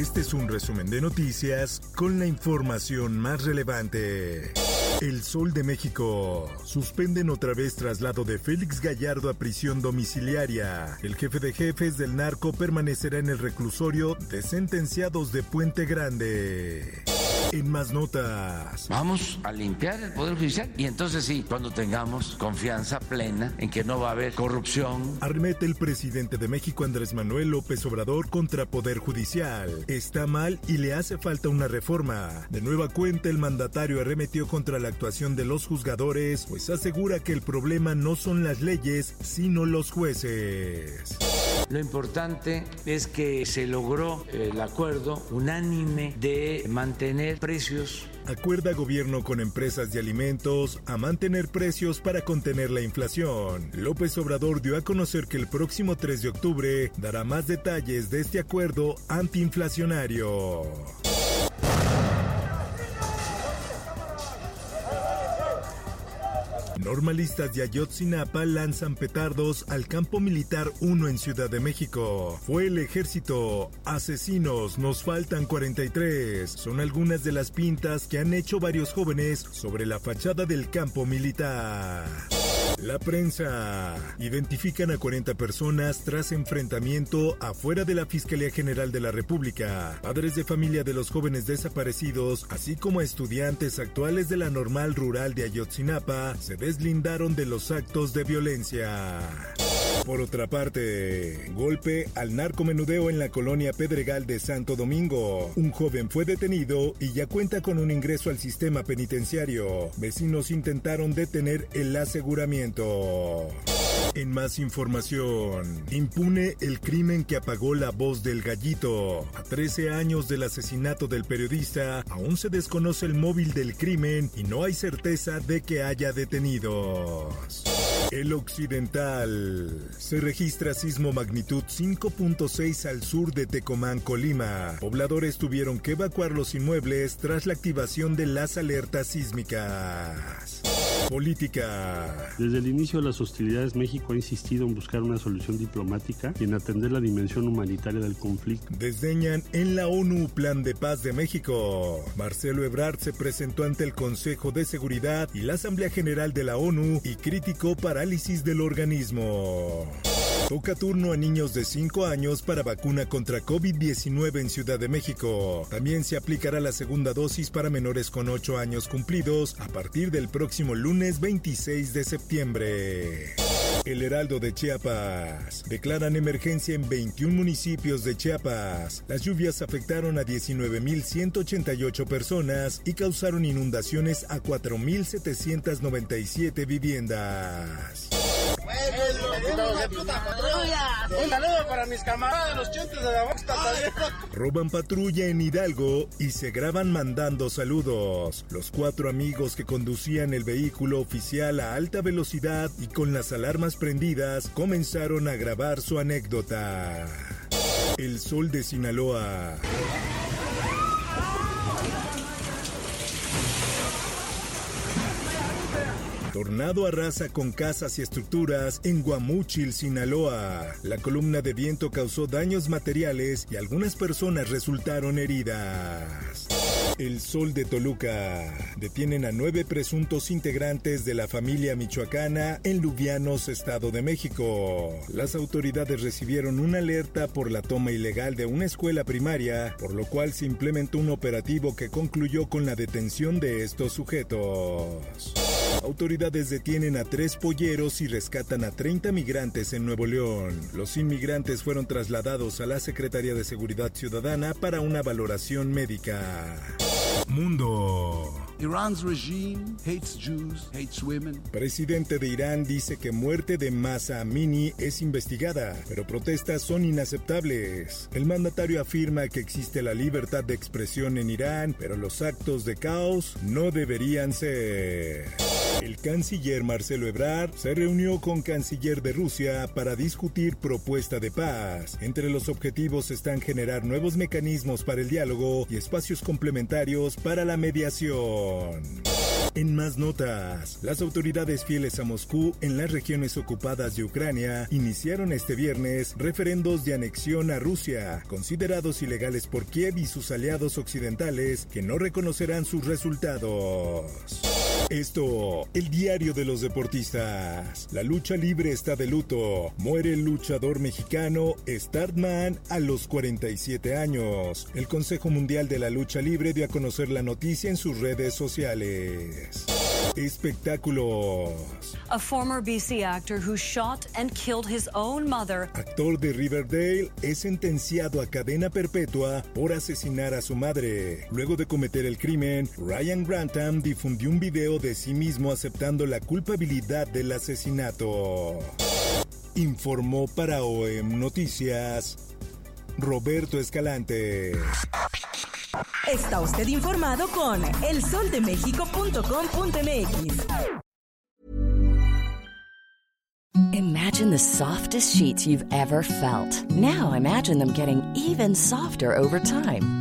Este es un resumen de noticias con la información más relevante. El Sol de México. Suspenden otra vez traslado de Félix Gallardo a prisión domiciliaria. El jefe de jefes del narco permanecerá en el reclusorio de sentenciados de Puente Grande. En más notas. Vamos a limpiar el Poder Judicial y entonces sí, cuando tengamos confianza plena en que no va a haber corrupción. Arremete el presidente de México Andrés Manuel López Obrador contra Poder Judicial. Está mal y le hace falta una reforma. De nueva cuenta, el mandatario arremetió contra la actuación de los juzgadores, pues asegura que el problema no son las leyes, sino los jueces. Lo importante es que se logró el acuerdo unánime de mantener precios Acuerda gobierno con empresas de alimentos a mantener precios para contener la inflación. López Obrador dio a conocer que el próximo 3 de octubre dará más detalles de este acuerdo antiinflacionario. Normalistas de Ayotzinapa lanzan petardos al campo militar 1 en Ciudad de México. Fue el ejército. Asesinos, nos faltan 43. Son algunas de las pintas que han hecho varios jóvenes sobre la fachada del campo militar. La prensa. Identifican a 40 personas tras enfrentamiento afuera de la Fiscalía General de la República. Padres de familia de los jóvenes desaparecidos, así como estudiantes actuales de la normal rural de Ayotzinapa, se deslindaron de los actos de violencia. Por otra parte, golpe al narcomenudeo en la colonia Pedregal de Santo Domingo. Un joven fue detenido y ya cuenta con un ingreso al sistema penitenciario. Vecinos intentaron detener el aseguramiento. En más información, impune el crimen que apagó la voz del gallito. A 13 años del asesinato del periodista, aún se desconoce el móvil del crimen y no hay certeza de que haya detenidos. El occidental. Se registra sismo magnitud 5.6 al sur de Tecomán, Colima. Pobladores tuvieron que evacuar los inmuebles tras la activación de las alertas sísmicas. Política. Desde el inicio de las hostilidades, México ha insistido en buscar una solución diplomática y en atender la dimensión humanitaria del conflicto. Desdeñan en la ONU Plan de Paz de México. Marcelo Ebrard se presentó ante el Consejo de Seguridad y la Asamblea General de la ONU y criticó parálisis del organismo. Toca turno a niños de 5 años para vacuna contra COVID-19 en Ciudad de México. También se aplicará la segunda dosis para menores con 8 años cumplidos a partir del próximo lunes 26 de septiembre. El Heraldo de Chiapas. Declaran emergencia en 21 municipios de Chiapas. Las lluvias afectaron a 19.188 personas y causaron inundaciones a 4.797 viviendas. Roban patrulla en Hidalgo y se graban mandando saludos. Los cuatro amigos que conducían el vehículo oficial a alta velocidad y con las alarmas prendidas comenzaron a grabar su anécdota. El sol de Sinaloa. Tornado arrasa con casas y estructuras en Guamúchil, Sinaloa. La columna de viento causó daños materiales y algunas personas resultaron heridas. El Sol de Toluca. Detienen a nueve presuntos integrantes de la familia michoacana en Lubianos, Estado de México. Las autoridades recibieron una alerta por la toma ilegal de una escuela primaria, por lo cual se implementó un operativo que concluyó con la detención de estos sujetos. Autoridades detienen a tres polleros y rescatan a 30 migrantes en Nuevo León. Los inmigrantes fueron trasladados a la Secretaría de Seguridad Ciudadana para una valoración médica. Mundo. Iran's regime hates Jews, hates women. Presidente de Irán dice que muerte de Masa Amini es investigada, pero protestas son inaceptables. El mandatario afirma que existe la libertad de expresión en Irán, pero los actos de caos no deberían ser. El canciller Marcelo Ebrard se reunió con canciller de Rusia para discutir propuesta de paz. Entre los objetivos están generar nuevos mecanismos para el diálogo y espacios complementarios para la mediación. En más notas, las autoridades fieles a Moscú en las regiones ocupadas de Ucrania iniciaron este viernes referendos de anexión a Rusia, considerados ilegales por Kiev y sus aliados occidentales que no reconocerán sus resultados. Esto, el diario de los deportistas. La lucha libre está de luto. Muere el luchador mexicano Startman a los 47 años. El Consejo Mundial de la Lucha Libre dio a conocer la noticia en sus redes sociales. Espectáculos. A former BC actor who shot and killed his own mother. Actor de Riverdale es sentenciado a cadena perpetua por asesinar a su madre. Luego de cometer el crimen, Ryan Grantham difundió un video de sí mismo aceptando la culpabilidad del asesinato. Informó para OEM Noticias Roberto Escalante. Está usted informado con elsoldemexico.com.mx. Imagine the softest sheets you've ever felt. Now imagine them getting even softer over time.